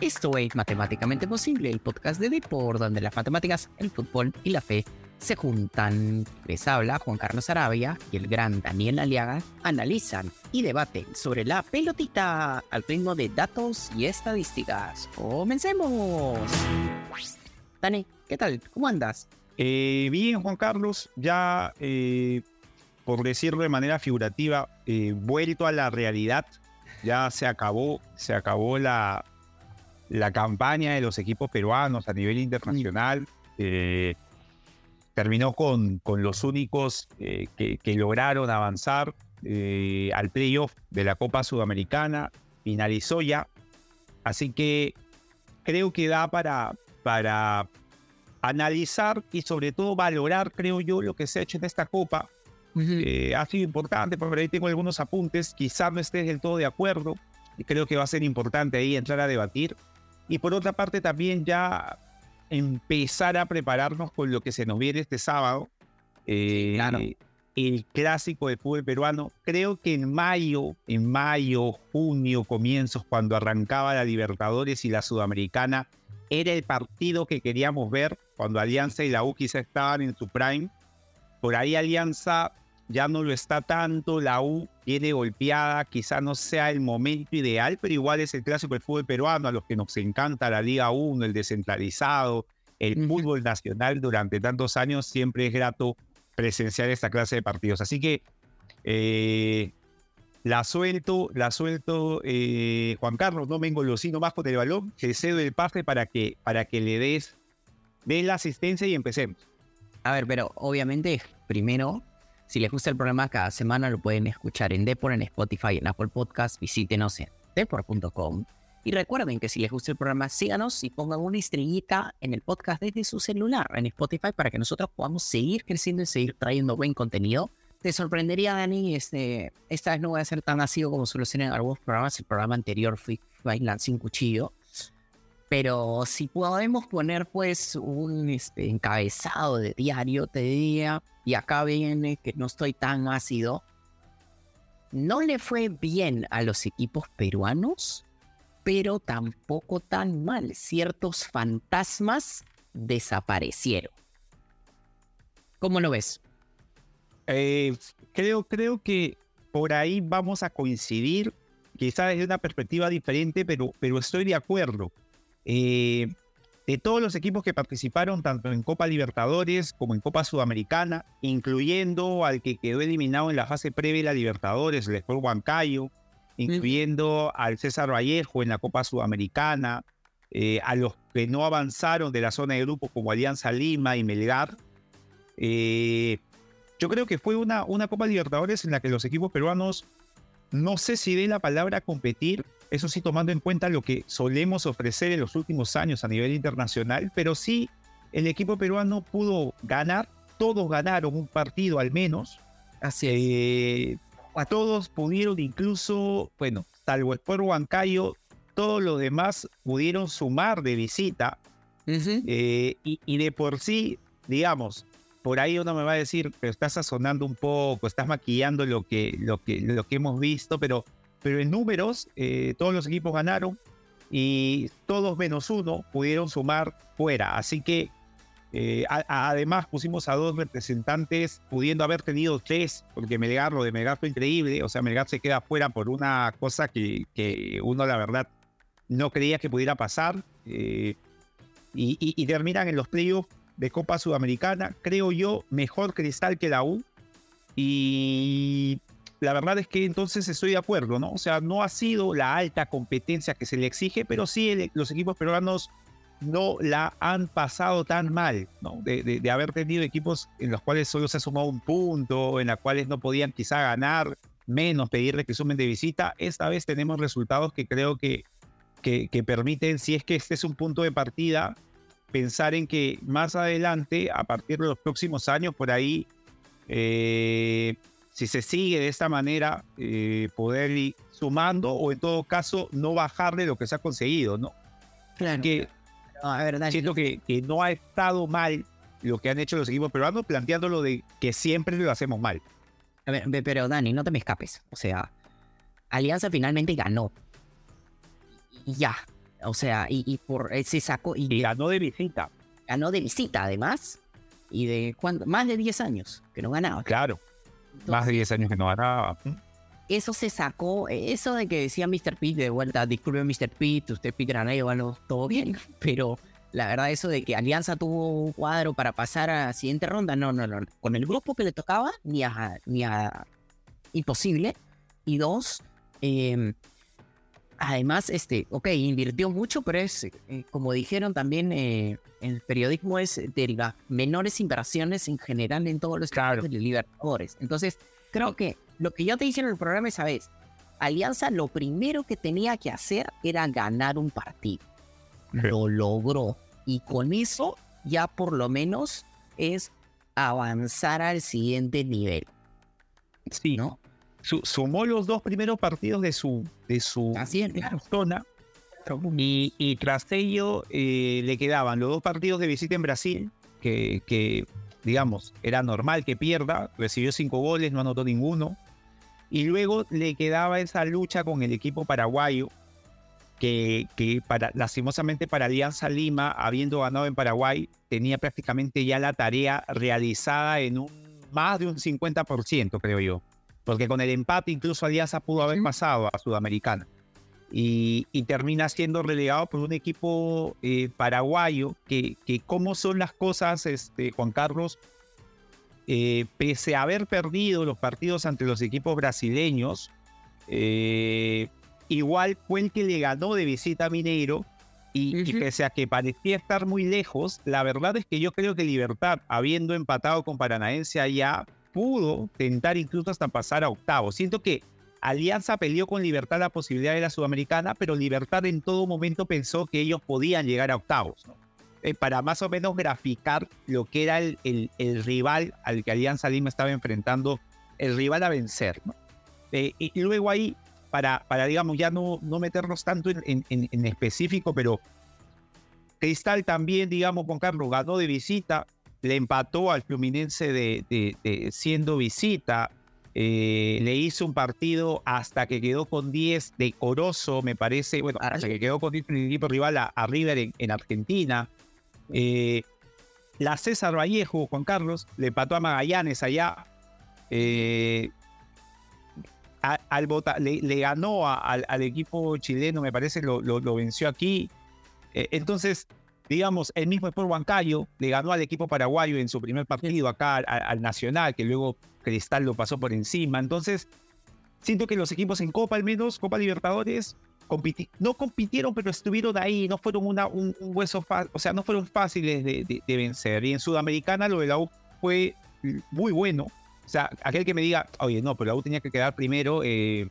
Esto es Matemáticamente Posible, el podcast de Depor, donde las matemáticas, el fútbol y la fe se juntan. Les habla Juan Carlos Arabia y el gran Daniel Aliaga analizan y debaten sobre la pelotita al ritmo de datos y estadísticas. ¡Comencemos! Dani, ¿qué tal? ¿Cómo andas? Eh, bien, Juan Carlos, ya, eh, por decirlo de manera figurativa, eh, vuelto a la realidad, ya se acabó, se acabó la, la campaña de los equipos peruanos a nivel internacional. terminó con, con los únicos que, que, lograron avanzar al playoff de la Copa Sudamericana. Finalizó ya. Así que creo que da para, para analizar y sobre todo valorar, creo yo, lo que se ha hecho en esta Copa. Eh, ha sido importante, por ahí tengo algunos apuntes, quizás no estés del todo de acuerdo, y creo que va a ser importante ahí entrar a debatir. Y por otra parte también ya empezar a prepararnos con lo que se nos viene este sábado, eh, el clásico de fútbol peruano. Creo que en mayo, en mayo, junio, comienzos, cuando arrancaba la Libertadores y la Sudamericana, era el partido que queríamos ver cuando Alianza y la U quizá estaban en su prime. Por ahí Alianza ya no lo está tanto, la U viene golpeada, quizá no sea el momento ideal, pero igual es el clásico del fútbol peruano, a los que nos encanta la Liga 1, el descentralizado, el fútbol nacional durante tantos años, siempre es grato presenciar esta clase de partidos. Así que eh, la suelto, la suelto, eh, Juan Carlos, no me engolosino más con el balón, te cedo el pase para que, para que le des, des la asistencia y empecemos. A ver, pero obviamente, primero, si les gusta el programa cada semana, lo pueden escuchar en Depor, en Spotify, en Apple Podcast, visítenos en depor.com. Y recuerden que si les gusta el programa, síganos y pongan una estrellita en el podcast desde su celular, en Spotify, para que nosotros podamos seguir creciendo y seguir trayendo buen contenido te sorprendería, Dani, este, esta vez no voy a ser tan ácido como suelo ser en algunos programas. El programa anterior fui bailan sin cuchillo. Pero si podemos poner pues un este, encabezado de diario, te diría, y acá viene que no estoy tan ácido, no le fue bien a los equipos peruanos, pero tampoco tan mal. Ciertos fantasmas desaparecieron. ¿Cómo lo ves? Eh, creo, creo que por ahí vamos a coincidir, quizás desde una perspectiva diferente, pero, pero estoy de acuerdo. Eh, de todos los equipos que participaron, tanto en Copa Libertadores como en Copa Sudamericana, incluyendo al que quedó eliminado en la fase previa de la Libertadores, el Sport Huancayo, incluyendo al César Vallejo en la Copa Sudamericana, eh, a los que no avanzaron de la zona de grupos como Alianza Lima y Melgar, eh, yo creo que fue una, una Copa Libertadores en la que los equipos peruanos, no sé si de la palabra competir, eso sí tomando en cuenta lo que solemos ofrecer en los últimos años a nivel internacional, pero sí el equipo peruano pudo ganar, todos ganaron un partido al menos. Así es. Eh, a todos pudieron incluso, bueno, salvo el Pueblo Huancayo, todos los demás pudieron sumar de visita. Eh, y, y, de por sí, digamos, por ahí uno me va a decir, pero estás sazonando un poco, estás maquillando lo que, lo que, lo que hemos visto, pero, pero en números eh, todos los equipos ganaron y todos menos uno pudieron sumar fuera. Así que eh, además pusimos a dos representantes pudiendo haber tenido tres, porque Melgar, lo de Melgar fue increíble, o sea, Melgar se queda fuera por una cosa que, uno la verdad no creía que pudiera pasar. Eh, y, terminan en los playoffs de Copa Sudamericana, creo yo, mejor Cristal que la U. Y la verdad es que entonces estoy de acuerdo, ¿no? O sea, no ha sido la alta competencia que se le exige, pero sí los equipos peruanos no la han pasado tan mal, ¿no? De, haber tenido equipos en los cuales solo se ha sumado un punto, en los cuales no podían quizá ganar, menos pedirle que sumen de visita. Esta vez tenemos resultados que creo que, que permiten, si es que este es un punto de partida, pensar en que más adelante, a partir de los próximos años, por ahí, eh, si se sigue de esta manera, eh, poder ir sumando o en todo caso no bajarle lo que se ha conseguido, ¿no? Claro. Que, siento que, que, no ha estado mal lo que han hecho los equipos peruanos, planteándolo de que siempre lo hacemos mal. A ver, pero Dani, no te me escapes. O sea, Alianza finalmente ganó. Y ya, O sea, y, por eh, se sacó. Y, ganó de visita. Ganó de visita, además. Y de cuánto, más de 10 años que no ganaba. Claro. más de 10 años que no ganaba. Eso se sacó, eso de que decía Mr. Pitt de vuelta, disculpe Mr. Pitt, usted Pitt Granado, bueno, todo bien, pero la verdad eso de que Alianza tuvo un cuadro para pasar a la siguiente ronda, no, no, no. Con el grupo que le tocaba, ni a, ni a imposible. Y dos, eh, además, este, ok, invirtió mucho, pero es, eh, como dijeron también, eh, el periodismo es de las menores inversiones en general en todos los claro. de Libertadores. Entonces, creo que lo que yo te dije en el programa esa vez, Alianza lo primero que tenía que hacer era ganar un partido. Lo logró. Y con eso ya por lo menos es avanzar al siguiente nivel. Sí, ¿no? Sumó los dos primeros partidos de su, de su zona. Y, tras ello eh, le quedaban los dos partidos de visita en Brasil, que, que, digamos, era normal que pierda, recibió cinco goles, no anotó ninguno. Y luego le quedaba esa lucha con el equipo paraguayo, que, que para, lastimosamente para Alianza Lima, habiendo ganado en Paraguay, tenía prácticamente ya la tarea realizada en un más de un 50%, creo yo porque con el empate incluso Alianza pudo haber pasado a Sudamericana. Y, termina siendo relegado por un equipo eh, paraguayo que, que cómo son las cosas, este, Juan Carlos, eh, pese a haber perdido los partidos ante los equipos brasileños, eh, igual fue el que le ganó de visita a Mineiro y, y, pese a que parecía estar muy lejos, la verdad es que yo creo que Libertad, habiendo empatado con Paranaense allá, pudo tentar incluso hasta pasar a octavo. Siento que Alianza peleó con Libertad la posibilidad de la Sudamericana, pero Libertad en todo momento pensó que ellos podían llegar a octavos. Eh, para más o menos graficar lo que era el, el, rival al que Alianza Lima estaba enfrentando, el rival a vencer. Eh, y luego ahí, para, para digamos, ya no, no meternos tanto en, en, en específico, pero Cristal también, digamos, con Carlos ganó de visita, le empató al Fluminense de, siendo visita. Eh, le hizo un partido hasta que quedó con 10 decoroso, me parece, bueno, hasta que quedó con 10 el equipo rival a, River en, Argentina. Eh, la César Vallejo, Juan Carlos, le empató a Magallanes allá. Eh, al, le, ganó al, equipo chileno, me parece, lo, lo venció aquí. entonces, digamos, el mismo Sport Huancayo le ganó al equipo paraguayo en su primer partido acá al, Nacional, que luego Cristal lo pasó por encima. Entonces, siento que los equipos en Copa, al menos, Copa Libertadores, no compitieron, pero estuvieron ahí, no fueron una, un, hueso fácil, o sea, no fueron fáciles de, vencer. Y en Sudamericana lo de la U fue muy bueno. O sea, aquel que me diga, oye, no, pero la U tenía que quedar primero, eh,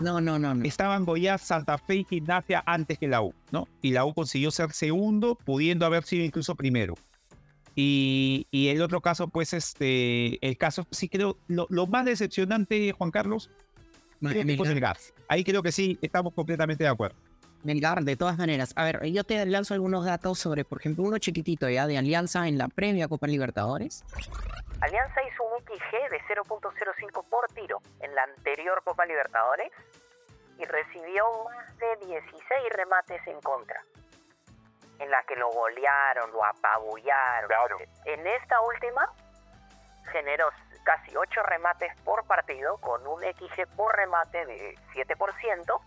no, no, no, Estaban Goiás, Santa Fe y Gimnasia antes que la U, ¿no? Y la U consiguió ser segundo, pudiendo haber sido incluso primero. Y, y el otro caso, pues, este, el caso, sí creo, lo, más decepcionante, Juan Carlos, Melgar. Ahí creo que sí, estamos completamente de acuerdo. Melgar, de todas maneras. A ver, yo te lanzo algunos datos sobre, por ejemplo, uno chiquitito ya de Alianza en la previa Copa Libertadores. Alianza hizo un XG de 0.05 por tiro en la anterior Copa Libertadores y recibió más de 16 remates en contra, en la que lo golearon, lo apabullaron. En esta última generó casi 8 remates por partido con un XG por remate de 7%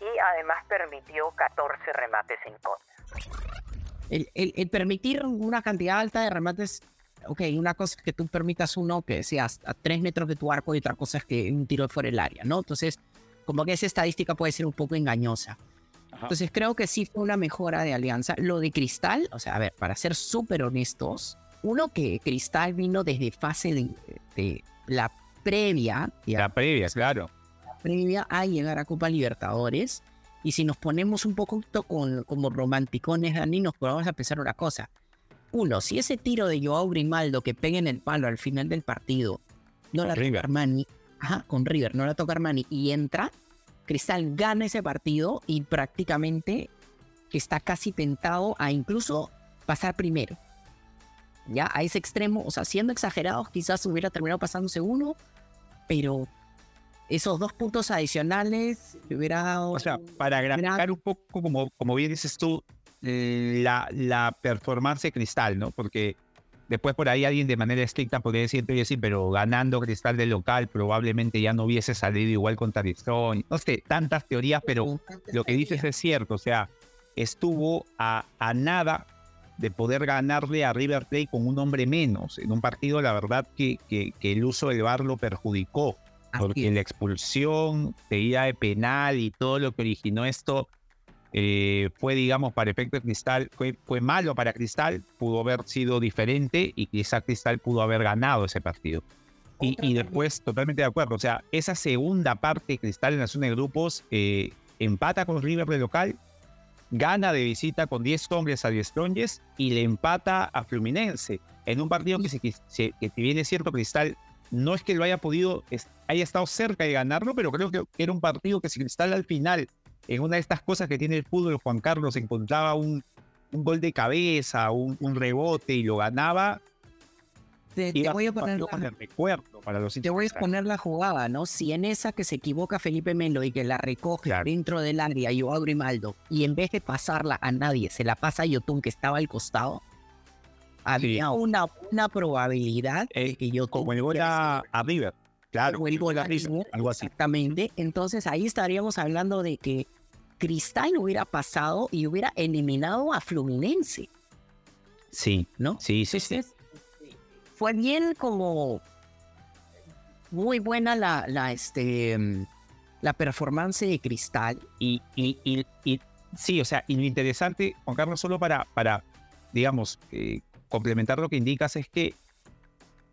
y además permitió 14 remates en contra. el, permitir una cantidad alta de remates ok, una cosa es que tú permitas uno que sea a tres metros de tu arco y otra cosa es que un tiro fuera del área, ¿no? Entonces, como que esa estadística puede ser un poco engañosa. Entonces, creo que sí fue una mejora de alianza. Lo de Cristal, o sea, a ver, para ser súper honestos, uno que Cristal vino desde fase de, la previa. La previa, claro. Previa a llegar a Copa Libertadores. Y si nos ponemos un poco con, como romanticones, Dani, nos podemos a pensar una cosa uno, si ese tiro de Joao Grimaldo que pega en el palo al final del partido no la toca Armani, ajá, con River, no la toca Armani y entra, Cristal gana ese partido y prácticamente está casi tentado a incluso pasar primero. Ya a ese extremo, o sea, siendo exagerados, quizás hubiera terminado pasándose uno, pero esos dos puntos adicionales le hubiera dado... O sea, para graficar un poco, como, como bien dices tú, la, la performance de Cristal, ¿no? Porque después por ahí alguien de manera estricta podría decir, sí, pero ganando Cristal del local probablemente ya no hubiese salido igual contra Strong. No sé, tantas teorías, pero lo que dices es cierto. O sea, estuvo a, a nada de poder ganarle a River Plate con un hombre menos. En un partido, la verdad, que, que, que el uso del VAR lo perjudicó porque la expulsión, seguida de penal y todo lo que originó esto eh, fue, digamos, para efecto de Cristal, fue, fue malo para Cristal, pudo haber sido diferente y quizá Cristal pudo haber ganado ese partido. Y, y, después, totalmente de acuerdo, o sea, esa segunda parte Cristal en la zona de grupos eh, empata con River de local, gana de visita con 10 hombres a 10 tronjes y le empata a Fluminense en un partido que, se, que, si bien es cierto, Cristal no es que lo haya podido, haya estado cerca de ganarlo, pero creo que era un partido que si Cristal al final, en una de estas cosas que tiene el fútbol, Juan Carlos encontraba un, un gol de cabeza, un, un, rebote y lo ganaba. Te, te voy a poner la, recuerdo para los te voy a poner la jugada, ¿no? Si en esa que se equivoca Felipe Melo y que la recoge claro. dentro del área y a Grimaldo, y en vez de pasarla a nadie, se la pasa a Yotun que estaba al costado, había sí. una buena probabilidad eh, de que yo como el gol a, a, River claro a River, algo así. exactamente. Entonces ahí estaríamos hablando de que Cristal hubiera pasado y hubiera eliminado a Fluminense. Sí no sí sí sí. Fue bien como muy buena la, la este la performance de Cristal. Y, y, y, y sí o sea y lo interesante Juan Carlos solo para para digamos eh, complementar lo que indicas es que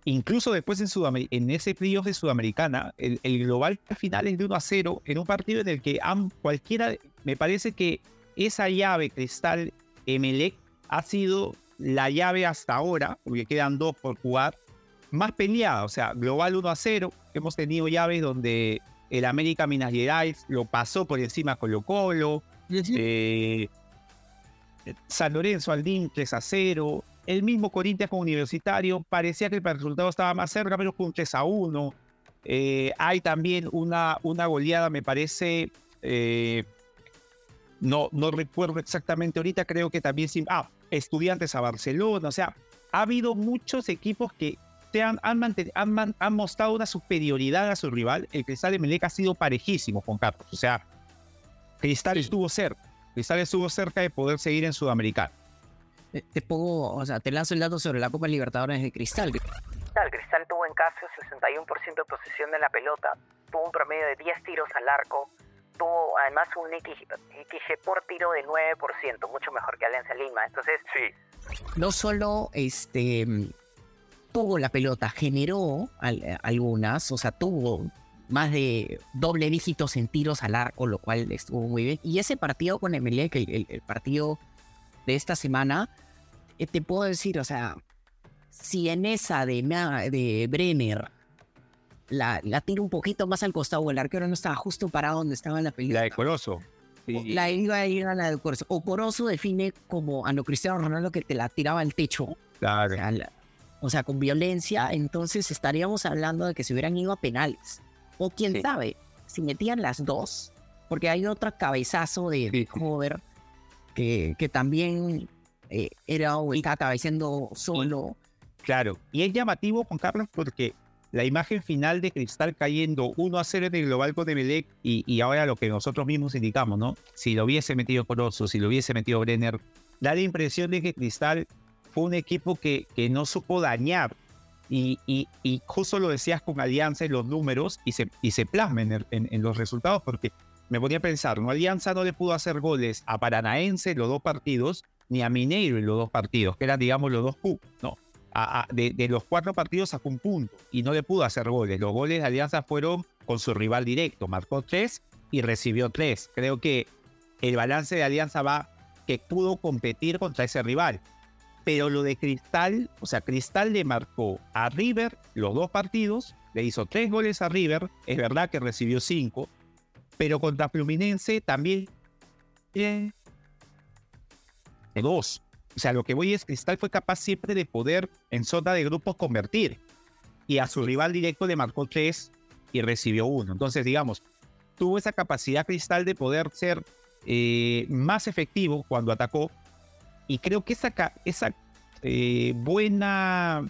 incluso después en, Sudamer en ese playoff de Sudamericana, el, el, global final es de 1 a 0 en un partido en el que cualquiera, me parece que esa llave Cristal Emelec ha sido la llave hasta ahora, porque quedan dos por jugar, más peleada, o sea, global 1 a 0, hemos tenido llaves donde el América Minas Gerais lo pasó por encima Colo Colo, eh, San Lorenzo Aldín 3 a 0, el mismo Corinthians con Universitario, parecía que el resultado estaba más cerca, pero con 3 a 1. Eh, hay también una, una goleada, me parece, eh, no, no recuerdo exactamente ahorita, creo que también, ah, estudiantes a Barcelona, o sea, ha habido muchos equipos que han, han, han, han mostrado una superioridad a su rival, el Cristal de Melec ha sido parejísimo, Juan Carlos, o sea, Cristal sí. estuvo cerca, Cristal estuvo cerca de poder seguir en Sudamericano te pongo, o sea, te lanzo el dato sobre la Copa Libertadores de Cristal. Cristal, Cristal tuvo en caso 61% de posesión de la pelota, tuvo un promedio de 10 tiros al arco, tuvo además un XG por tiro de 9%, mucho mejor que Alianza Lima. Entonces, sí. No solo este tuvo la pelota, generó al, algunas, o sea, tuvo más de doble dígitos en tiros al arco, lo cual estuvo muy bien. Y ese partido con Emelec, el, el, el partido de esta semana, eh, te puedo decir, o sea, si en esa de, de Brenner la, la tiro un poquito más al costado, el arquero no estaba justo parado donde estaba en la película. La de Corozo. Sí. La iba a ir a la de Corozo. O Corozo define como a no Cristiano Ronaldo que te la tiraba al techo. Claro. O sea, la, o sea, con violencia, entonces estaríamos hablando de que se hubieran ido a penales. O quién sí. sabe, si metían las dos, porque hay otro cabezazo de sí. Hover que, que también eh, era o estaba cabeceando solo. Claro, y es llamativo, Juan Carlos, porque la imagen final de Cristal cayendo 1 a 0 en el global con Emelec y, y ahora lo que nosotros mismos indicamos, ¿no? Si lo hubiese metido Corozo, si lo hubiese metido Brenner, da la impresión de que Cristal fue un equipo que, que no supo dañar. Y, y, y, justo lo decías con Alianza en los números y se, y se plasma en, en, en los resultados, porque me ponía a pensar, ¿no? Alianza no le pudo hacer goles a Paranaense los dos partidos, ni a Mineiro en los dos partidos, que eran, digamos, los dos Q, ¿no? De, de, los cuatro partidos sacó un punto y no le pudo hacer goles. Los goles de Alianza fueron con su rival directo, marcó tres y recibió tres. Creo que el balance de Alianza va que pudo competir contra ese rival. Pero lo de Cristal, o sea, Cristal le marcó a River los dos partidos, le hizo tres goles a River, es verdad que recibió cinco, pero contra Fluminense también eh, dos. O sea, lo que voy es Cristal fue capaz siempre de poder en zona de grupos convertir. Y a su rival directo le marcó tres y recibió uno. Entonces, digamos, tuvo esa capacidad Cristal de poder ser eh, más efectivo cuando atacó. Y creo que esa, esa eh, buena,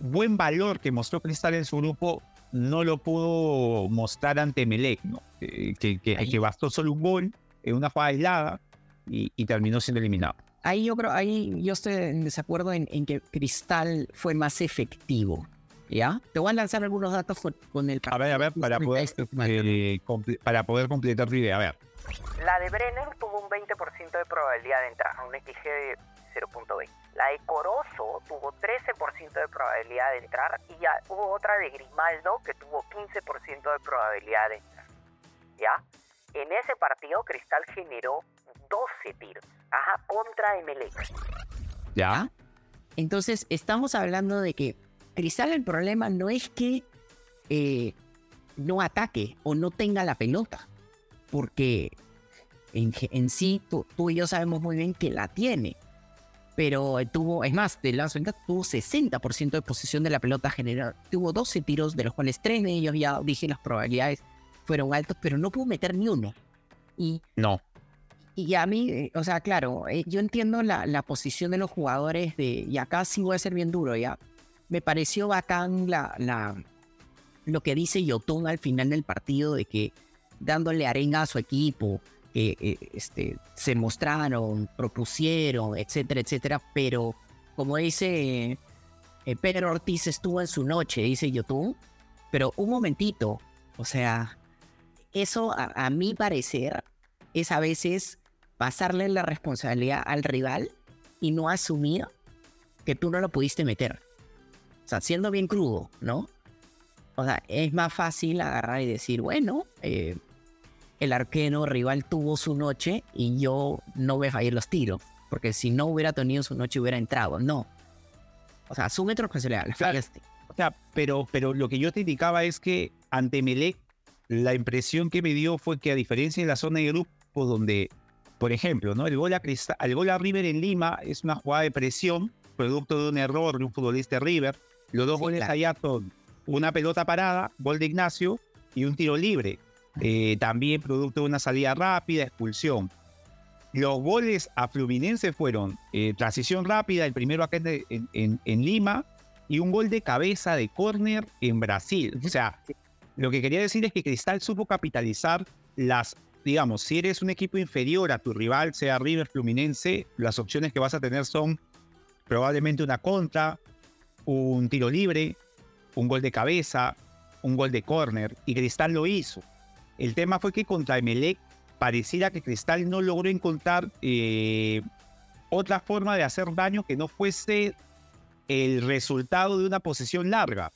buen valor que mostró Cristal en su grupo no lo pudo mostrar ante Melec, ¿no? Eh, que, que, bastó solo un gol en una jugada aislada y, terminó siendo eliminado. Ahí yo creo, ahí yo estoy en desacuerdo en, que Cristal fue más efectivo. ¿Ya? Te voy a lanzar algunos datos con, el... A ver, a ver, para poder, eh, para poder completar tu idea. A ver. La de Brenner tuvo un 20% de probabilidad de entrar, un XG de 0.20. La de Corozo tuvo 13% de probabilidad de entrar y ya hubo otra de Grimaldo que tuvo 15% de probabilidad de entrar. ¿Ya? En ese partido Cristal generó 12 tiros. Ajá, contra Emelec. ¿Ya? Entonces estamos hablando de que Cristal el problema no es que eh, no ataque o no tenga la pelota, porque en, sí tú, y yo sabemos muy bien que la tiene pero tuvo, es más, de la tuvo 60% de posesión de la pelota general. Tuvo 12 tiros, de los cuales 3 de ellos ya dije las probabilidades fueron altas, pero no pudo meter ni uno. Y, no. Y a mí, eh, o sea, claro, eh, yo entiendo la, la, posición de los jugadores de, y acá sí voy a ser bien duro, ya. Me pareció bacán la, la, lo que dice Yotun al final del partido de que dándole arenga a su equipo, que eh, este, se mostraron, propusieron, etcétera, etcétera, pero como dice eh, Pedro Ortiz estuvo en su noche, dice YouTube, pero un momentito, o sea, eso a, a mi parecer es a veces pasarle la responsabilidad al rival y no asumir que tú no lo pudiste meter. O sea, siendo bien crudo, ¿no? O sea, es más fácil agarrar y decir, bueno, eh, el arquero rival tuvo su noche y yo no voy a fallar los tiros. Porque si no hubiera tenido su noche, hubiera entrado. No. O sea, asume tu responsabilidad. O sea, pero, pero lo que yo te indicaba es que ante Melec, la impresión que me dio fue que a diferencia de la zona de grupo donde, por ejemplo, ¿no? el, gol a el gol a River en Lima es una jugada de presión, producto de un error de un futbolista River. Los dos goles allá son una pelota parada, gol de Ignacio y un tiro libre. Eh, también producto de una salida rápida, expulsión. Los goles a Fluminense fueron eh, transición rápida, el primero acá en, Lima, y un gol de cabeza de córner en Brasil. O sea, lo que quería decir es que Cristal supo capitalizar las, digamos, si eres un equipo inferior a tu rival, sea River Fluminense, las opciones que vas a tener son probablemente una contra, un tiro libre, un gol de cabeza, un gol de córner, y Cristal lo hizo. El tema fue que contra Emelec pareciera que Cristal no logró encontrar eh, otra forma de hacer daño que no fuese el resultado de una posesión larga.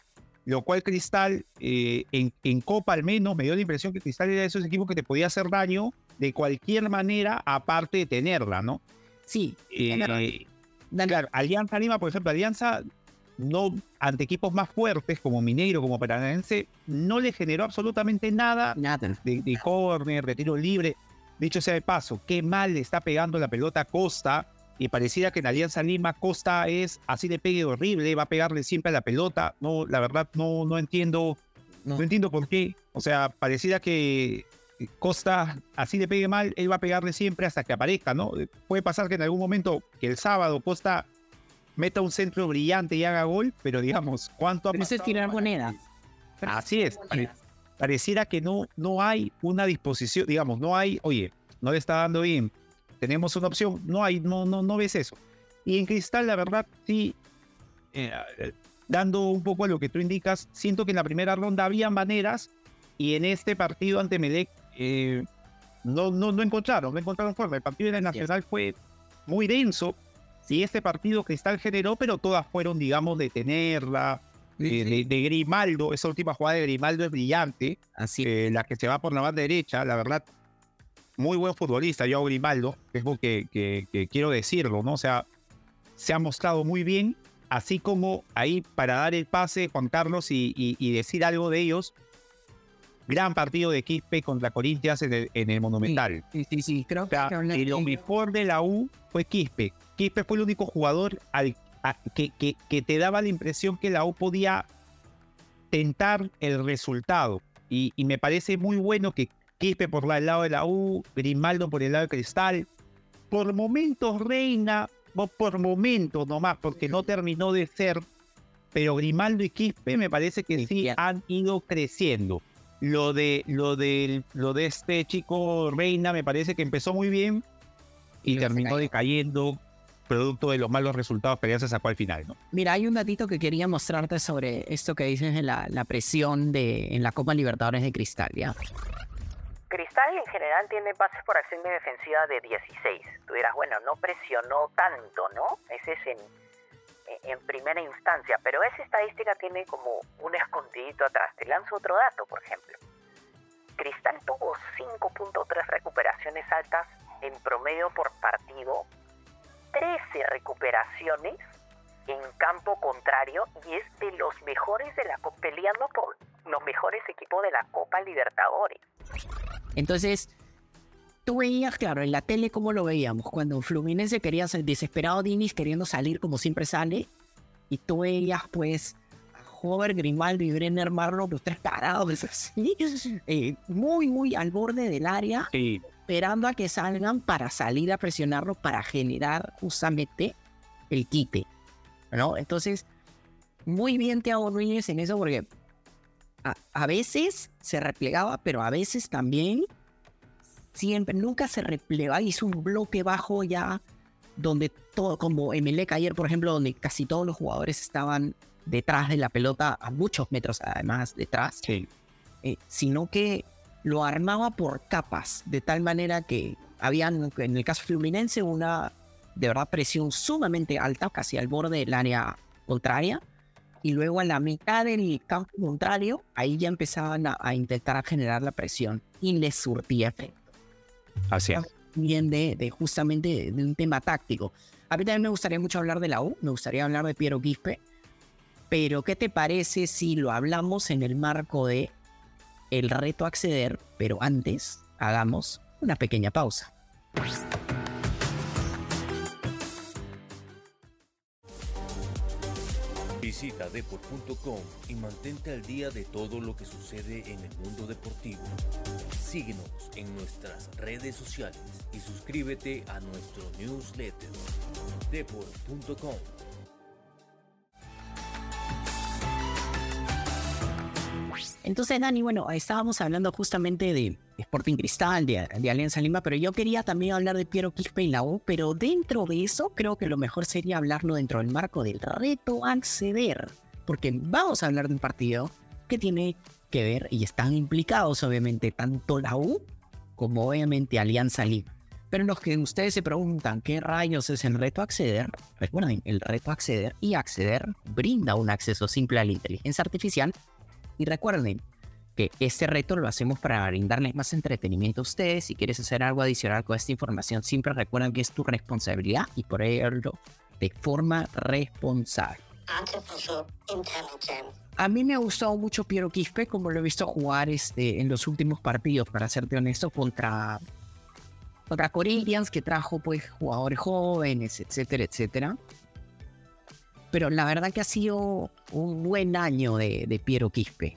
Lo cual Cristal, eh, en, Copa al menos, me dio la impresión que Cristal era de esos equipos que te podía hacer daño de cualquier manera, aparte de tenerla, ¿no? Sí. Eh, claro, Alianza Lima, por ejemplo, Alianza no ante equipos más fuertes como Mineiro, como Paranaense, no le generó absolutamente nada, De, de corner, de tiro libre. Dicho sea de paso, qué mal le está pegando la pelota a Costa. Y pareciera que en Alianza Lima Costa es así de pegue horrible, va a pegarle siempre a la pelota. No, la verdad no, no entiendo, no. entiendo por qué. O sea, pareciera que Costa así le pegue mal, él va a pegarle siempre hasta que aparezca, ¿no? Puede pasar que en algún momento, que el sábado Costa meta un centro brillante y haga gol, pero digamos, ¿cuánto ha Pero eso es tirar moneda. Así es. Pareciera que no, no hay una disposición, digamos, no hay, oye, no le está dando bien, tenemos una opción, no hay, no, no, no ves eso. Y en Cristal, la verdad, sí, eh, dando un poco a lo que tú indicas, siento que en la primera ronda había maneras y en este partido ante Melec eh, no, no, no encontraron, no encontraron forma. El partido de la Nacional fue muy denso, Sí, este partido Cristal generó, pero todas fueron, digamos, de tenerla. Eh, de, Grimaldo, esa última jugada de Grimaldo es brillante. Así. Eh, la que se va por la banda derecha, la verdad, muy buen futbolista, yo Grimaldo, es lo que, que, quiero decirlo, ¿no? O sea, se ha mostrado muy bien, así como ahí para dar el pase, Juan Carlos, y, decir algo de ellos, gran partido de Quispe contra Corinthians en el, en el Monumental. Sí, sí, sí, creo que lo mejor de la U fue Quispe. Quispe fue el único jugador al, que, que, te daba la impresión que la U podía tentar el resultado. y, me parece muy bueno que Quispe por el lado de la U, Grimaldo por el lado de Cristal. Por momentos Reina, por momentos nomás, porque no terminó de ser, pero Grimaldo y Quispe me parece que sí han ido creciendo. Lo de, lo de, lo de este chico Reina me parece que empezó muy bien y terminó decayendo producto de los malos resultados que ya se sacó al final, ¿no? Mira, hay un datito que quería mostrarte sobre esto que dices de la, la presión de, en la Copa Libertadores de Cristal, ¿ya? Cristal en general tiene pases por acción de defensiva de 16. Tú dirás, bueno, no presionó tanto, ¿no? Ese es en, en primera instancia, pero esa estadística tiene como un escondidito atrás. Te lanzo otro dato, por ejemplo. Cristal tuvo 5.3 recuperaciones altas en promedio por partido, 13 recuperaciones en campo contrario y es de los mejores de la peleando por los mejores equipos de la Copa Libertadores. Entonces, tú veías, claro, en la tele cómo lo veíamos, cuando Fluminense quería ser desesperado Dinis queriendo salir como siempre sale, y tú veías pues a Hover, Grimaldo y Brenner Marlon, los tres parados así, eh, muy, muy al borde del área, esperando a que salgan para salir a presionarlo para generar justamente el quite, ¿no? Entonces, muy bien Thiago Núñez en eso porque a, a veces se replegaba, pero a veces también siempre, nunca se replegaba, hizo un bloque bajo ya, donde todo, como Emelec ayer, por ejemplo, donde casi todos los jugadores estaban detrás de la pelota, a muchos metros además detrás, sí. Eh, sino que lo armaba por capas, de tal manera que habían, en el caso fluminense, una de verdad presión sumamente alta, casi al borde del área contraria, y luego a la mitad del campo contrario, ahí ya empezaban a, a intentar generar la presión y les surtía efecto. Así es. Bien de, de justamente de un tema táctico. A mí también me gustaría mucho hablar de la U, me gustaría hablar de Piero Quispe, pero ¿qué te parece si lo hablamos en el marco de el reto acceder, pero antes hagamos una pequeña pausa? Visita deport.com y mantente al día de todo lo que sucede en el mundo deportivo. Síguenos en nuestras redes sociales y suscríbete a nuestro newsletter deport.com. Entonces, Dani, bueno, estábamos hablando justamente de Sporting Cristal, de, de, Alianza Lima, pero yo quería también hablar de Piero Quispe y la U, pero dentro de eso creo que lo mejor sería hablarlo dentro del marco del reto acceder, porque vamos a hablar de un partido que tiene que ver y están implicados obviamente tanto la U como obviamente Alianza Lima. Pero los que ustedes se preguntan qué rayos es el reto acceder, recuerden, el reto acceder y acceder brinda un acceso simple a la inteligencia artificial y recuerden que este reto lo hacemos para brindarles más entretenimiento a ustedes. Si quieres hacer algo adicional con esta información, siempre recuerden que es tu responsabilidad y por ello de forma responsable. A mí me ha gustado mucho Piero Quispe, como lo he visto jugar este, en los últimos partidos, para serte honesto, contra, contra Corinthians, que trajo pues jugadores jóvenes, etcétera, etcétera. Pero la verdad que ha sido un buen año de, de Piero Quispe.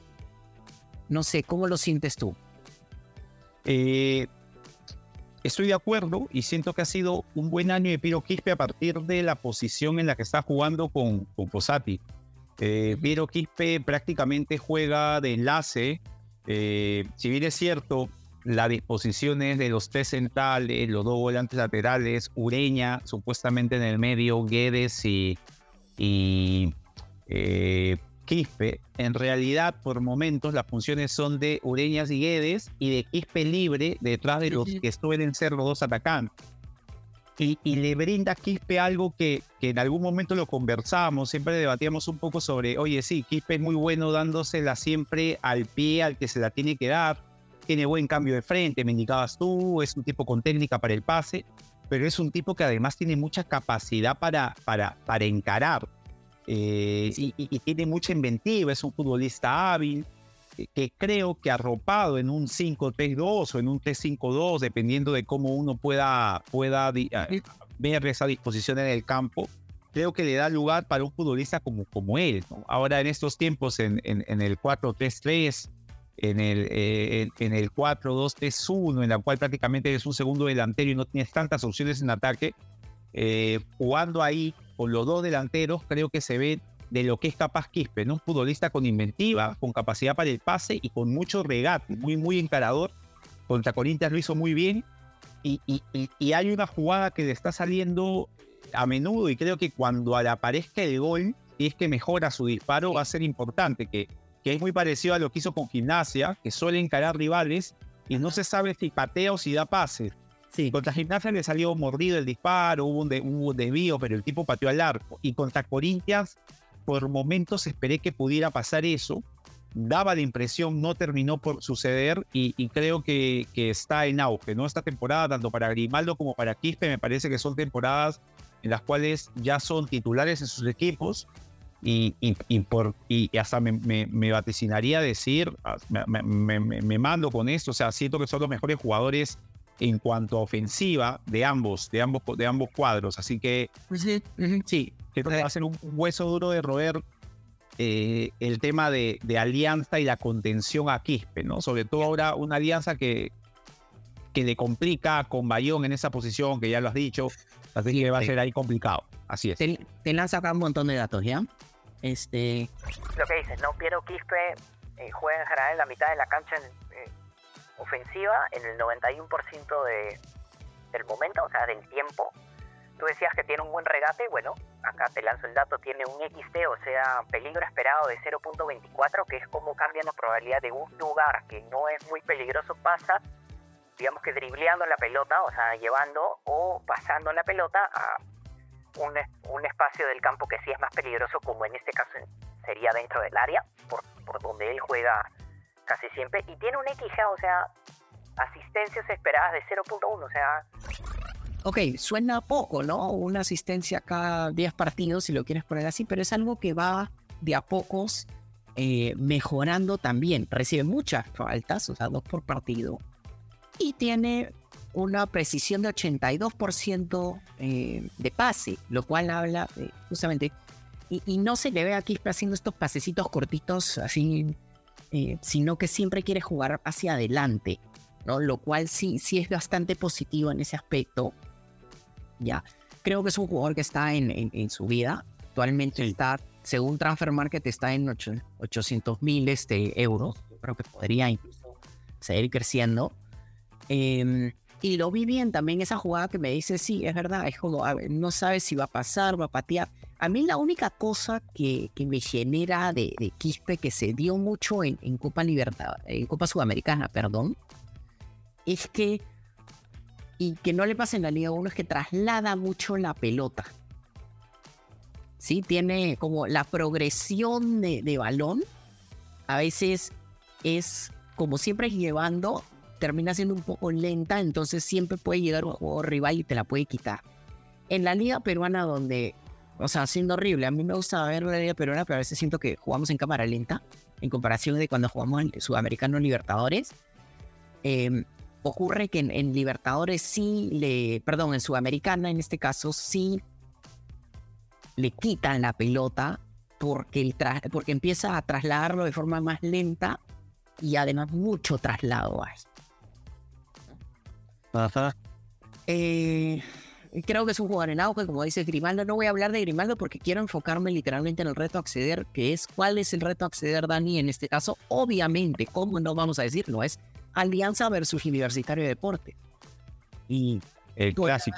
No sé, ¿cómo lo sientes tú? Eh, estoy de acuerdo y siento que ha sido un buen año de Piero Quispe a partir de la posición en la que está jugando con, con Posati. Eh, Piero Quispe prácticamente juega de enlace. Eh, si bien es cierto, las disposiciones de los tres centrales, los dos volantes laterales, Ureña supuestamente en el medio, Guedes y, y eh, Quispe, en realidad por momentos las funciones son de Ureñas y Guedes y de Quispe libre detrás de los que suelen ser los dos atacantes. Y, y, le brinda a Quispe algo que, que en algún momento lo conversábamos, siempre debatíamos un poco sobre, oye, sí, Quispe es muy bueno dándosela siempre al pie al que se la tiene que dar, tiene buen cambio de frente, me indicabas tú, es un tipo con técnica para el pase, pero es un tipo que además tiene mucha capacidad para, para, para encarar. Eh, y, y, tiene mucha inventiva, es un futbolista hábil, que, que creo que arropado en un 5-3-2 o en un 3-5-2, dependiendo de cómo uno pueda, pueda ver esa disposición en el campo, creo que le da lugar para un futbolista como, como él. ¿no? Ahora en estos tiempos, en, en, en el 4-3-3, en el, eh, en el 4-2-3-1, en la cual prácticamente eres un segundo delantero y no tienes tantas opciones en ataque, eh, jugando ahí con los dos delanteros, creo que se ve de lo que es capaz Quispe, ¿no? Un futbolista con inventiva, con capacidad para el pase y con mucho regate, muy, muy encarador. Contra Corinthians lo hizo muy bien. Y, y, y, hay una jugada que le está saliendo a menudo y creo que cuando aparezca el gol, y es que mejora su disparo, va a ser importante, que que es muy parecido a lo que hizo con Gimnasia, que suele encarar rivales y no se sabe si patea o si da pase. Sí. Contra Gimnasia le salió mordido el disparo, hubo un, desvío, pero el tipo pateó al arco. Y contra Corinthians, por momentos esperé que pudiera pasar eso. Daba la impresión, no terminó por suceder y, creo que, que, está en auge. ¿no? Esta temporada, tanto para Grimaldo como para Quispe, me parece que son temporadas en las cuales ya son titulares en sus equipos y, y, por, y hasta me, me, vaticinaría decir, ah, me, mando con esto, o sea, siento que son los mejores jugadores en cuanto a ofensiva de ambos, de ambos, de ambos cuadros, así que sí, sí creo que va a ser un hueso duro de roer eh, el tema de, de, alianza y la contención a Quispe, ¿no? Sobre todo ahora una alianza que, que le complica con Bayón en esa posición, que ya lo has dicho, así que va a ser ahí complicado. Así es. Te, te lanza acá un montón de datos, ¿ya? Este... Lo que dices, ¿no? Piero Quispe eh, juega en general en la mitad de la cancha eh, ofensiva en el 91% de, del momento, o sea, del tiempo. Tú decías que tiene un buen regate, bueno, acá te lanzo el dato, tiene un XT, o sea, peligro esperado de 0.24, que es como cambia la probabilidad de un lugar que no es muy peligroso, pasa, digamos que dribleando la pelota, o sea, llevando o pasando la pelota a un, un, espacio del campo que sí es más peligroso, como en este caso sería dentro del área, por, por donde él juega casi siempre, y tiene un XG, o sea, asistencias esperadas de 0.1, o sea... Ok, suena poco, ¿no? Una asistencia cada 10 partidos, si lo quieres poner así, pero es algo que va de a pocos eh, mejorando también. Recibe muchas faltas, o sea, dos por partido. Y tiene una precisión de 82% eh, de pase, lo cual habla justamente, y, no se le ve aquí haciendo estos pasecitos cortitos así, eh, sino que siempre quiere jugar hacia adelante, ¿no? Lo cual sí, sí es bastante positivo en ese aspecto. Ya, creo que es un jugador que está en, en, su vida. Actualmente está, según Transfer Market, está en 800 mil este, euros. creo que podría incluso seguir creciendo. Eh, y lo vi bien también esa jugada que me dice, sí, es verdad, es como, no sabes si va a pasar, va a patear. A mí la única cosa que, que me genera de, de, Quispe que se dio mucho en, en, Copa Libertad, en Copa Sudamericana, perdón, es que, y que no le pasa en la Liga 1, es que traslada mucho la pelota. Sí, tiene como la progresión de, de balón, a veces es como siempre llevando termina siendo un poco lenta, entonces siempre puede llegar un juego rival y te la puede quitar. En la liga peruana donde, o sea, siendo horrible, a mí me gusta ver la liga peruana, pero a veces siento que jugamos en cámara lenta, en comparación de cuando jugamos en Sudamericano Libertadores. Em, ocurre que en, Libertadores sí le, perdón, en Sudamericana en este caso sí le quitan la pelota porque, el porque empieza a trasladarlo de forma más lenta y además mucho traslado hay. Eh, creo que es un jugador en auge, como dice Grimaldo. No voy a hablar de Grimaldo porque quiero enfocarme literalmente en el reto acceder, que es cuál es el reto acceder, Dani, en este caso. Obviamente, ¿cómo no vamos a decirlo? Es Alianza versus Universitario de Deporte. Y el clásico.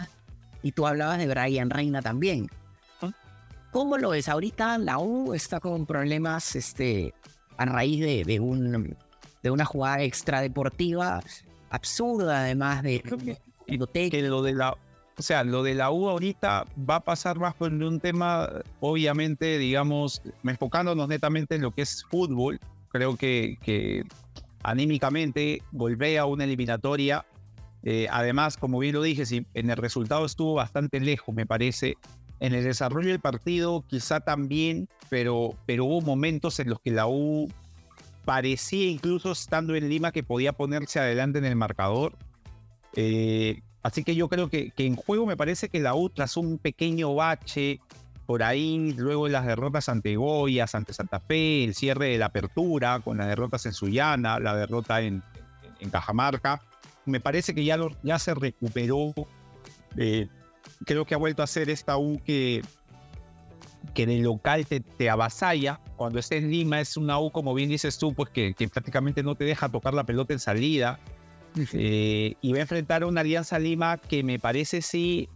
y tú hablabas de Brian Reina también. ¿Cómo lo ves? Ahorita la U está con problemas este, a raíz de, de, un, de una jugada extradeportiva absurda, además de, que lo de la o sea, lo de la U ahorita va a pasar más por un tema, obviamente, digamos, enfocándonos netamente en lo que es fútbol. Creo que, que anímicamente volver a una eliminatoria. Eh, además, como bien lo dije, si en el resultado estuvo bastante lejos, me parece. En el desarrollo del partido, quizá también, pero, pero hubo momentos en los que la U parecía incluso estando en Lima que podía ponerse adelante en el marcador. Eh, así que yo creo que, que, en juego me parece que la U tras un pequeño bache por ahí luego las derrotas ante Goyas, ante Santa Fe, el cierre de la apertura con las derrotas en Sullana, la derrota en, Cajamarca. Me parece que ya, ya se recuperó. Eh, creo que ha vuelto a ser esta U que, que en local te, te avasalla. Cuando estés en Lima es una U, como bien dices tú, pues que, que prácticamente no te deja tocar la pelota en salida. Eh, y va a enfrentar a una Alianza Lima que me parece sí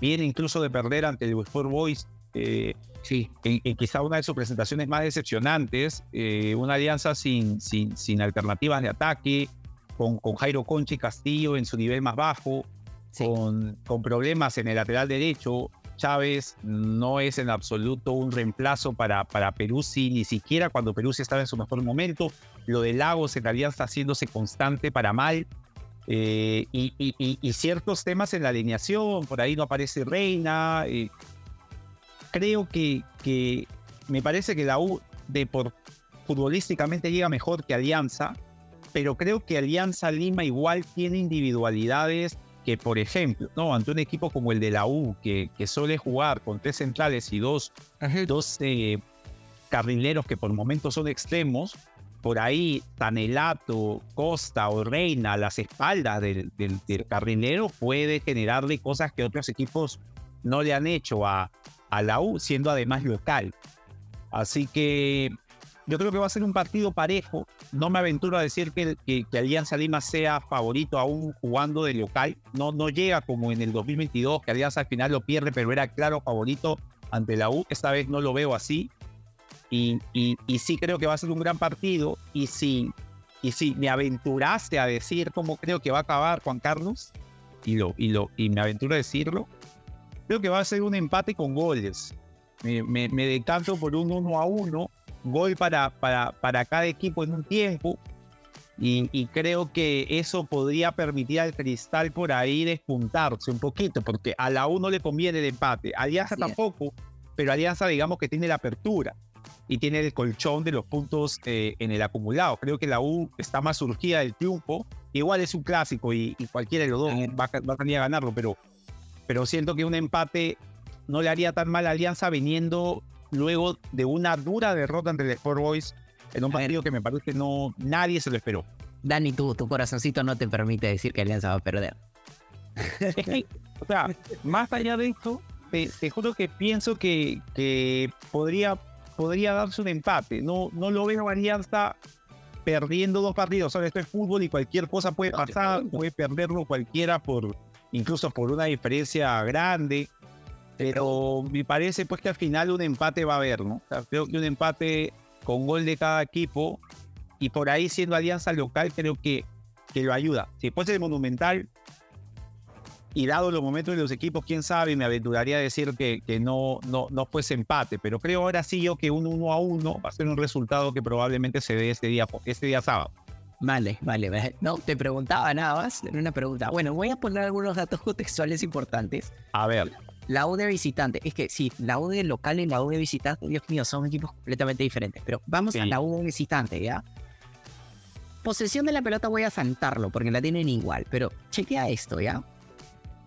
viene incluso de perder ante el Sport Boys. Eh, sí. En, quizá una de sus presentaciones más decepcionantes, eh, una alianza sin, sin, sin alternativas de ataque, con, con Jairo Conchi Castillo en su nivel más bajo, con, con problemas en el lateral derecho. Chávez no es en absoluto un reemplazo para, para Peruzzi, ni siquiera cuando Peruzzi estaba en su mejor momento. Lo de Lagos en realidad está haciéndose constante para mal. Eh, y, ciertos temas en la alineación, por ahí no aparece Reina. Eh, creo que, que, me parece que la U de por, futbolísticamente llega mejor que Alianza, pero creo que Alianza Lima igual tiene individualidades que, por ejemplo, ¿no? ante un equipo como el de la U, que, que suele jugar con tres centrales y dos, dos eh, carrileros que por momentos son extremos, por ahí Tanelato, Costa o Reina a las espaldas del, del, carrilero puede generarle cosas que otros equipos no le han hecho a, a la U, siendo además local. Así que yo creo que va a ser un partido parejo. No me aventuro a decir que, que, Alianza Lima sea favorito aún jugando de local. No, no llega como en el 2022, que Alianza al final lo pierde, pero era claro favorito ante la U. Esta vez no lo veo así. Y, y, sí creo que va a ser un gran partido. Y si, y si me aventuraste a decir cómo creo que va a acabar Juan Carlos, y, lo, y, lo, y me aventuro a decirlo, creo que va a ser un empate con goles. Me, me, me decanto por un 1 a 1, gol para, para, para cada equipo en un tiempo. Y, y, creo que eso podría permitir al Cristal por ahí despuntarse un poquito, porque a la U no le conviene el empate, Alianza tampoco, pero Alianza digamos que tiene la apertura y tiene el colchón de los puntos eh, en el acumulado. Creo que la U está más surgida del triunfo. Igual es un clásico y, cualquiera de los dos va, va, a tener a ganarlo, pero, pero siento que un empate no le haría tan mal a Alianza viniendo luego de una dura derrota ante el Sport Boys en un partido que me parece que no, nadie se lo esperó. Dani, tú, tu corazoncito no te permite decir que Alianza va a perder. o sea, más allá de esto, te, te juro que pienso que, que podría podría darse un empate. No, no lo veo Alianza perdiendo dos partidos. Ahora, esto es fútbol y cualquier cosa puede pasar. Puede perderlo cualquiera por incluso por una diferencia grande. Pero me parece pues que al final un empate va a haber, ¿no? creo que un empate con gol de cada equipo y por ahí siendo alianza local creo que, que lo ayuda. Si fuese el Monumental, y dado los momentos de los equipos, quién sabe, me aventuraría a decir que, que no, no, no fuese empate, pero creo ahora sí yo que un 1 a 1 va a ser un resultado que probablemente se dé este día, este día sábado. Vale, vale, vale. No, te preguntaba nada más, una pregunta. Bueno, voy a poner algunos datos contextuales importantes. A ver. La U de visitante, es que sí, la U de local y la U de visitante, Dios mío, son equipos completamente diferentes, pero vamos a la U de visitante, ¿ya? Posesión de la pelota voy a saltarlo porque la tienen igual, pero chequea esto, ¿ya?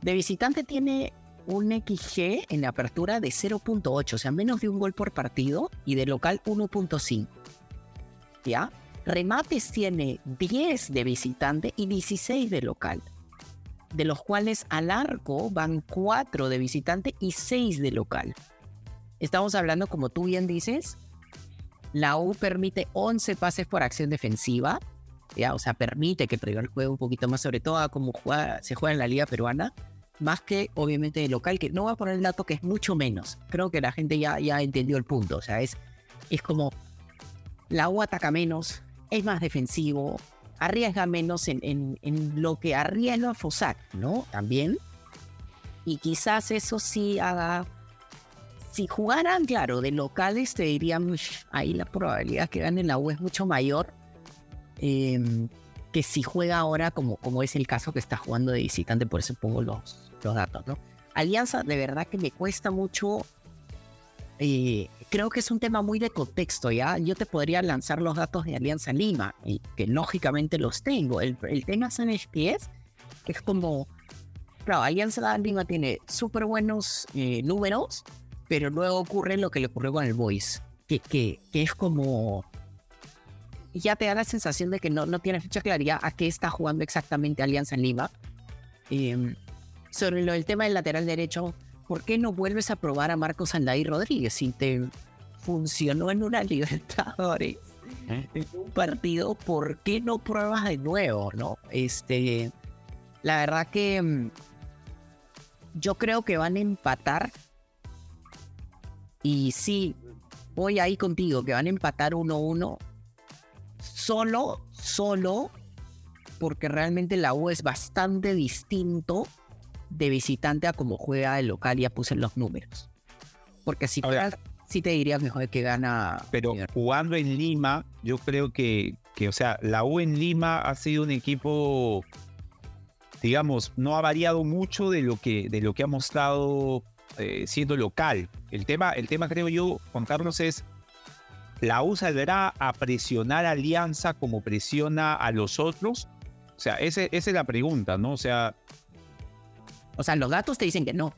De visitante tiene un XG en la apertura de 0.8, o sea, menos de un gol por partido, y de local 1.5. ¿Ya? Remates tiene 10 de visitante y 16 de local, de los cuales al arco van 4 de visitante y 6 de local. Estamos hablando, como tú bien dices, la U permite 11 pases por acción defensiva, ¿ya? o sea, permite que el rival juegue un poquito más, sobre todo como se juega en la liga peruana, más que obviamente el local, que no voy a poner el dato que es mucho menos. Creo que la gente ya, ya entendió el punto. O sea, es, es como la U ataca menos, es más defensivo, arriesga menos en, en, lo que arriesga Fosac, ¿no? También. Y quizás eso sí haga. Si jugaran, claro, de locales, te dirían, ahí la probabilidad que ganen la U es mucho mayor. Em, que si juega ahora, como, como es el caso que está jugando de visitante, por eso pongo los, los datos, ¿no? Alianza, de verdad que me cuesta mucho. Eh, creo que es un tema muy de contexto, ¿ya? Yo te podría lanzar los datos de Alianza Lima, y que lógicamente los tengo. El, el tema son pies, que es como. Claro, Alianza Lima tiene súper buenos eh, números, pero luego ocurre lo que le ocurrió con el Boys, que, que, que es como... Ya te da la sensación de que no, no tiene mucha claridad a qué está jugando exactamente Alianza Lima. Em, sobre lo del tema del lateral derecho, ¿por qué no vuelves a probar a Marcos Andaí Rodríguez si te funcionó en una Libertadores? ¿Eh? En un partido, ¿por qué no pruebas de nuevo, no? Este, la verdad que mm, yo creo que van a empatar. Y sí, voy ahí contigo, que van a empatar 1-1. Solo, solo, porque realmente la U es bastante distinto de visitante a como juega el local, ya puse los números. Porque si fuera, sí te diría mejor que gana. Pero jugando en Lima, yo creo que, que, o sea, la U en Lima ha sido un equipo digamos, no ha variado mucho de lo que, de lo que ha mostrado eh, siendo local. El tema, el tema, creo yo, Juan Carlos, es la U saldrá a presionar a Alianza como presiona a los otros. O sea, esa es la pregunta, ¿no? O sea. O sea, los datos te dicen que no.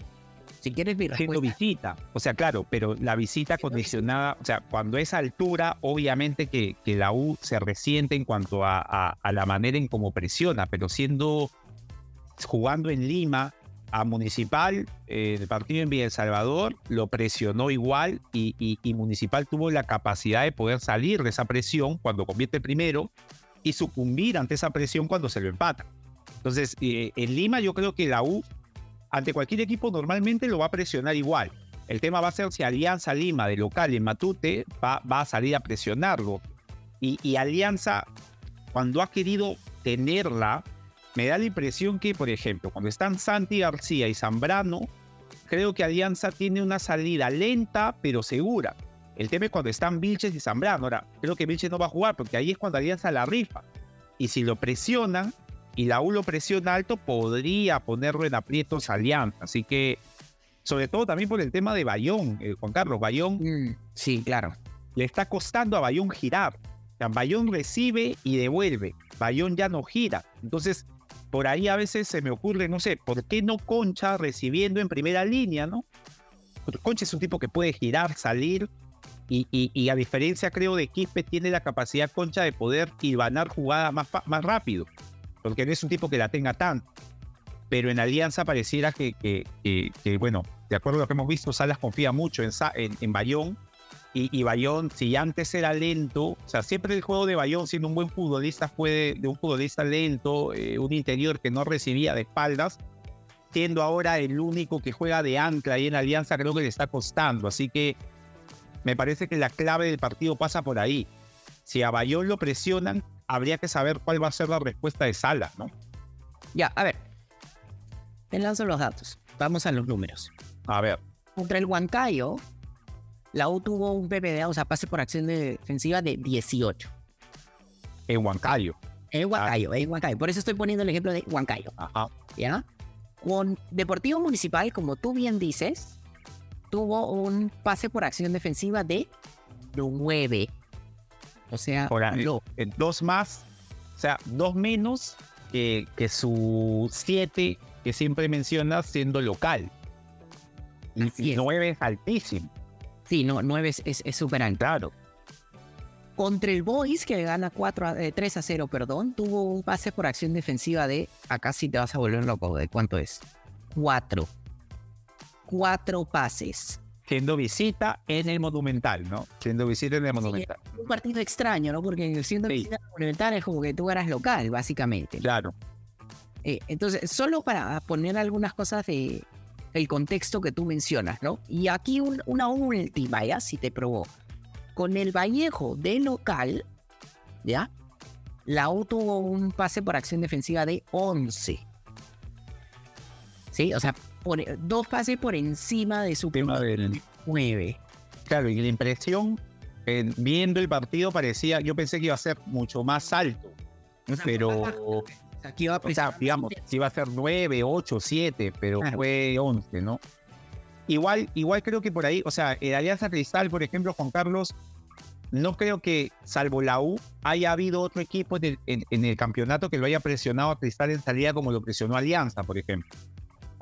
Si quieres mi respuesta. visita. O sea, claro, pero la visita condicionada, o sea, cuando es altura, obviamente que, que la U se resiente en cuanto a, a la manera en cómo presiona, pero siendo jugando en Lima a Municipal, eh, el partido en Villa El Salvador, lo presionó igual y, Municipal tuvo la capacidad de poder salir de esa presión cuando convierte primero y sucumbir ante esa presión cuando se lo empata. Entonces, eh, en Lima yo creo que la U, ante cualquier equipo, normalmente lo va a presionar igual. El tema va a ser si Alianza Lima de local en Matute va, va a salir a presionarlo. Y, y Alianza, cuando ha querido tenerla, me da la impresión que, por ejemplo, cuando están Santi García y Zambrano, creo que Alianza tiene una salida lenta pero segura. El tema es cuando están Vilches y Zambrano. Ahora, creo que Vilches no va a jugar porque ahí es cuando Alianza la rifa. Y si lo presionan y la U lo presiona alto, podría ponerlo en aprietos a Alianza. Así que, sobre todo también por el tema de Bayón, eh, Juan Carlos. Bayón. Mm, sí, claro. Le está costando a Bayón girar. O Bayón recibe y devuelve. Bayón ya no gira. Entonces, por ahí a veces se me ocurre, no sé, ¿por qué no Concha recibiendo en primera línea, no? Concha es un tipo que puede girar, salir, y, a diferencia, creo, de Quispe, tiene la capacidad Concha de poder ganar jugadas más, más rápido, porque no es un tipo que la tenga tanto. Pero en Alianza pareciera que, que, bueno, de acuerdo a lo que hemos visto, Salas confía mucho en, en, en Bayón, y, Bayón, si antes era lento, o sea, siempre el juego de Bayón, siendo un buen futbolista, fue de, un futbolista lento, eh, un interior que no recibía de espaldas, siendo ahora el único que juega de ancla y en Alianza, creo que le está costando. Así que me parece que la clave del partido pasa por ahí. Si a Bayón lo presionan, habría que saber cuál va a ser la respuesta de Sala, ¿no? Ya, a ver. Te lanzo los datos. Vamos a los números. A ver. Contra el Huancayo, la U tuvo un PPDA, o sea, pase por acción defensiva de 18. En Huancayo. En Huancayo, en Huancayo. Por eso estoy poniendo el ejemplo de Huancayo. Ajá. ¿Ya? Con Deportivo Municipal, como tú bien dices, tuvo un pase por acción defensiva de 9. O sea, dos más, o sea, dos menos que, que su 7 que siempre mencionas siendo local. Y 9 es altísimo. Sí, no, 9 es súper es, Claro. Contra el Boys, que gana 4 3 a 0, perdón, tuvo un pase por acción defensiva de, acá sí te vas a volver loco, ¿de cuánto es? 4. 4 pases. Siendo visita en el Monumental, ¿no? Siendo visita en el Monumental. un partido extraño, ¿no? Porque siendo visita en el Monumental es como que tú eras local, básicamente. Claro. Eh, entonces, solo para poner algunas cosas de, el contexto que tú mencionas, ¿no? Y aquí una última, ¿ya? Si te probó. Con el Vallejo de local, ¿ya? La U tuvo un pase por acción defensiva de 11. ¿Sí? O sea, dos pases por encima de su tema del 9. Claro, y la impresión, viendo el partido, parecía, yo pensé que iba a ser mucho más alto. Pero Aquí va a o sea, digamos, si iba a ser 9, 8, 7, pero fue 11, ¿no? Igual, igual creo que por ahí, o sea, el Alianza Cristal, por ejemplo, Juan Carlos, no creo que, salvo la U, haya habido otro equipo en el, campeonato que lo haya presionado a Cristal en salida como lo presionó Alianza, por ejemplo.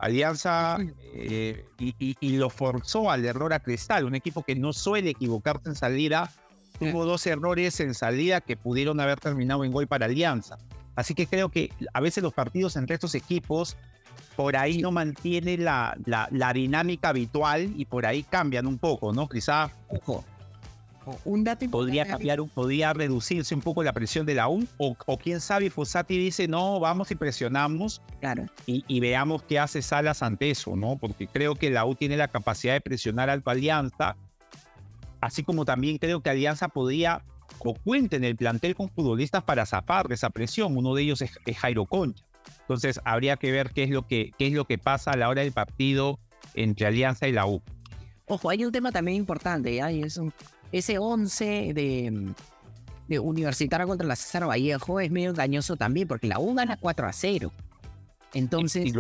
Alianza eh, y, lo forzó al error a Cristal, un equipo que no suele equivocarse en salida. Tuvo dos errores en salida que pudieron haber terminado en gol para Alianza. Así que creo que a veces los partidos entre estos equipos por ahí no mantiene la, la, dinámica habitual y por ahí cambian un poco, ¿no? Quizá Ojo, un dato podría cambiar, podría reducirse un poco la presión de la U, o, quién sabe, Fossati dice, no, vamos y presionamos claro. y, veamos qué hace Salas ante eso, ¿no? Porque creo que la U tiene la capacidad de presionar a Alianza, así como también creo que Alianza podría o cuente en el plantel con futbolistas para zafar de esa presión, uno de ellos es, Jairo Concha. Entonces habría que ver qué es lo que, qué es lo que pasa a la hora del partido entre Alianza y la U. Ojo, hay un tema también importante, ¿ya? es un ese 11 de, de Universitario contra la César Vallejo es medio engañoso también, porque la U gana 4 a 0. Entonces.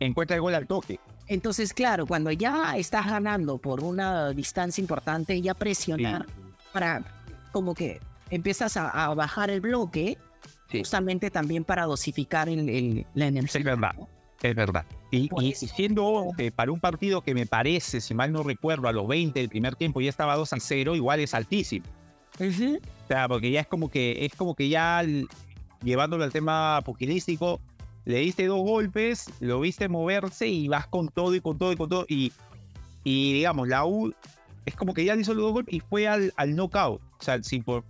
encuentra el gol al toque. Entonces, claro, cuando ya estás ganando por una distancia importante, ya presionar para como que empiezas a, bajar el bloque, justamente también para dosificar el, la energía. Es verdad. Es verdad. Y, siendo eh, para un partido que me parece, si mal no recuerdo, a los 20 del primer tiempo ya estaba 2 a 0, igual es altísimo. O sea, porque ya es como que, es como que ya llevándolo al tema pugilístico, le diste dos golpes, lo viste moverse y vas con todo y con todo y con todo. Y, y digamos, la U es como que ya hizo los dos golpes y fue al, al knockout. O sea, si, por,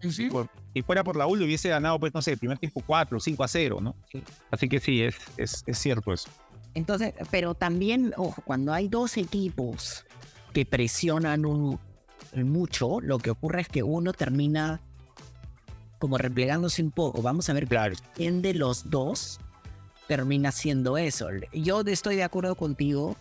si fuera por la U, le hubiese ganado, pues no sé, el primer tiempo 4, 5 a 0, ¿no? Así que sí, es, es, es cierto eso. Entonces, pero también, ojo, cuando hay dos equipos que presionan un, mucho, lo que ocurre es que uno termina como replegándose un poco. Vamos a ver claro. quién de los dos termina haciendo eso. Yo estoy de acuerdo contigo.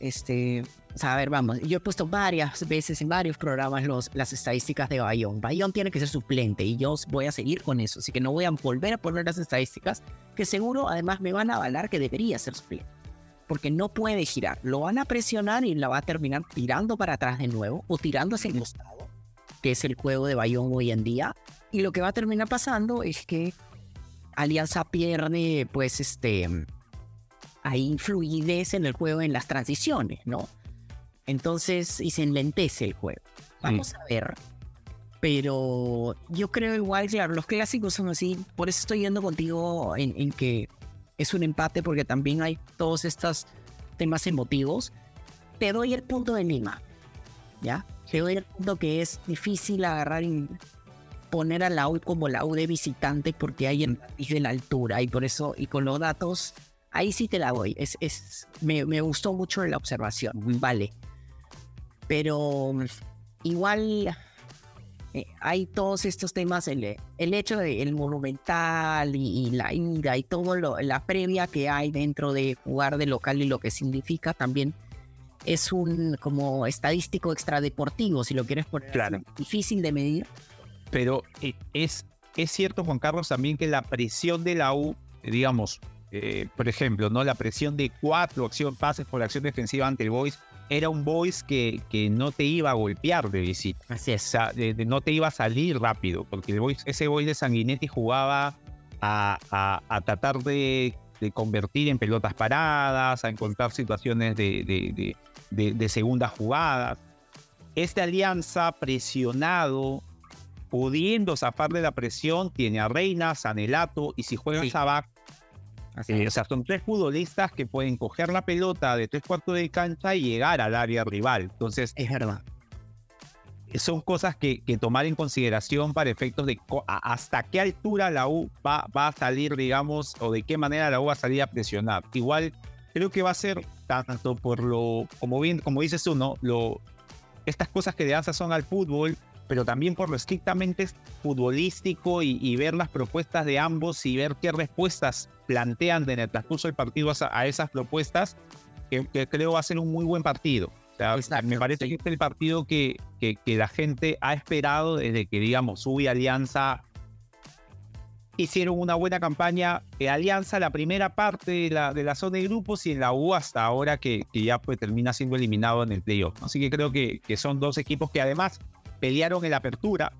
Este, a ver, vamos, yo he puesto varias veces en varios programas los, las estadísticas de Bayón. Bayón tiene que ser suplente y yo voy a seguir con eso, así que no voy a volver a poner las estadísticas que seguro además me van a avalar que debería ser suplente porque no puede girar. Lo van a presionar y la va a terminar tirando para atrás de nuevo o tirando hacia el costado, que es el juego de Bayón hoy en día. Y lo que va a terminar pasando es que Alianza pierde, pues, este, hay fluidez en el juego en las transiciones, ¿no? Entonces, y se enlentece el juego. Vamos a ver. Pero yo creo igual, claro, los clásicos son así. Por eso estoy yendo contigo en, en que es un empate porque también hay todos estos temas emotivos. Te doy el punto de Lima, ¿ya? Te doy el punto que es difícil agarrar y poner a la U como la U de visitante porque hay en de la altura y por eso, y con los datos, ahí sí te la doy. Es, es, me, me gustó mucho la observación, vale. Pero igual eh, hay todos estos temas, el, el hecho del monumental y, la ida y todo lo, la previa que hay dentro de jugar de local y lo que significa también es un como estadístico extradeportivo, si lo quieres poner claro. difícil de medir. Pero eh, es, es cierto, Juan Carlos, también que la presión de la U, digamos, eh, por ejemplo, ¿no? la presión de cuatro acción, pases por acción defensiva ante el Boys era un voice que, que no te iba a golpear de visita. Así es. O sea, no te iba a salir rápido, porque el voice, ese voice de Sanguinetti jugaba a, a, tratar de, de, convertir en pelotas paradas, a encontrar situaciones de, de, de segundas jugadas. Esta alianza presionado, pudiendo zafar de la presión, tiene a Reina, Sanelato, y si juega sí. Sabac, o sea, son tres futbolistas que pueden coger la pelota de tres cuartos de cancha y llegar al área rival. Entonces, es verdad. Son cosas que, que tomar en consideración para efectos de hasta qué altura la U va, va a salir, digamos, o de qué manera la U va a salir a presionar. Igual, creo que va a ser tanto por lo, como bien, como dices tú, ¿no? Lo, estas cosas que de son al fútbol, pero también por lo estrictamente futbolístico y, ver las propuestas de ambos y ver qué respuestas plantean en el transcurso del partido a, esas propuestas, que, creo va a ser un muy buen partido. me parece que este es el partido que, que, la gente ha esperado desde que, digamos, UBI Alianza hicieron una buena campaña Alianza la primera parte de la, de la zona de grupos y en la U hasta ahora que, que ya pues termina siendo eliminado en el playoff. Así que creo que, que son dos equipos que además pelearon en la apertura.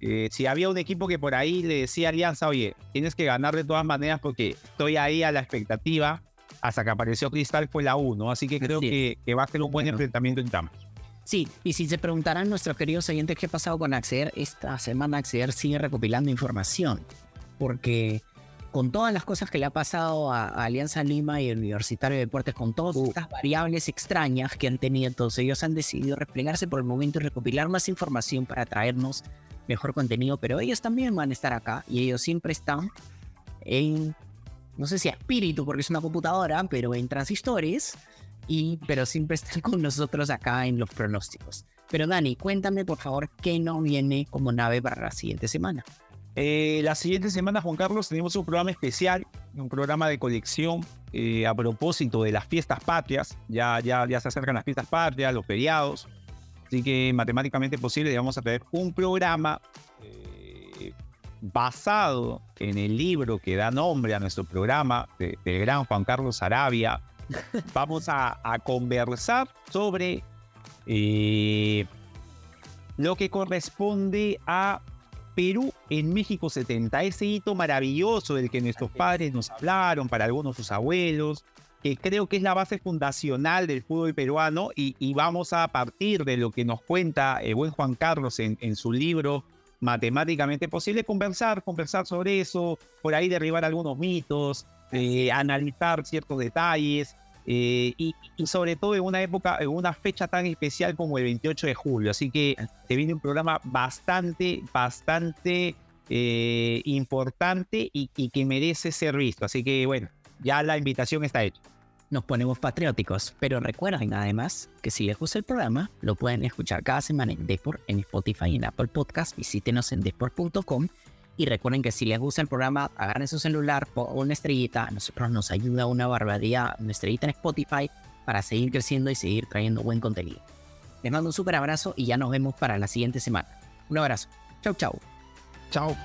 Eh, si había un equipo que por ahí le decía a Alianza, oye, tienes que ganar de todas maneras porque estoy ahí a la expectativa, hasta que apareció Cristal fue la 1, así que creo que, va a ser un buen enfrentamiento en ambos. Sí, y si se preguntarán nuestros queridos oyentes qué ha pasado con Acceder, esta semana Acceder sigue recopilando información, porque con todas las cosas que le ha pasado a, Alianza Lima y el Universitario de Deportes, con todas estas variables extrañas que han tenido, entonces ellos han decidido replegarse por el momento y recopilar más información para traernos mejor contenido, pero ellos también van a estar acá y ellos siempre están en, no sé si espíritu porque es una computadora, pero en transistores, y, pero siempre están con nosotros acá en los pronósticos. Pero Dani, cuéntame por favor qué nos viene como nave para la siguiente semana. Eh, la siguiente semana, Juan Carlos, tenemos un programa especial, un programa de colección eh, a propósito de las fiestas patrias. Ya, ya, ya se acercan las fiestas patrias, los feriados. Así que matemáticamente posible, vamos a tener un programa eh, basado en el libro que da nombre a nuestro programa del gran Juan Carlos Arabia. Vamos a, conversar sobre lo que corresponde a Perú en México 70, ese hito maravilloso del que nuestros padres nos hablaron, para algunos sus abuelos, que creo que es la base fundacional del fútbol peruano y, vamos a partir de lo que nos cuenta el buen Juan Carlos en, su libro Matemáticamente Posible, conversar, conversar sobre eso, por ahí derribar algunos mitos, eh, analizar ciertos detalles eh, y, sobre todo en una época, en una fecha tan especial como el 28 de julio. Así que te viene un programa bastante, bastante eh, importante y que merece ser visto. Así que bueno, ya la invitación está hecha. Nos ponemos patrióticos, pero recuerden además que si les gusta el programa, lo pueden escuchar cada semana en Deport, en Spotify y en Apple Podcast. Visítenos en deport.com y recuerden que si les gusta el programa, agarren su celular, pongan una estrellita. Nosotros nos ayuda una barbaridad, una estrellita en Spotify para seguir creciendo y seguir trayendo buen contenido. Les mando un súper abrazo y ya nos vemos para la siguiente semana. Un abrazo. Chau, chau. Chao.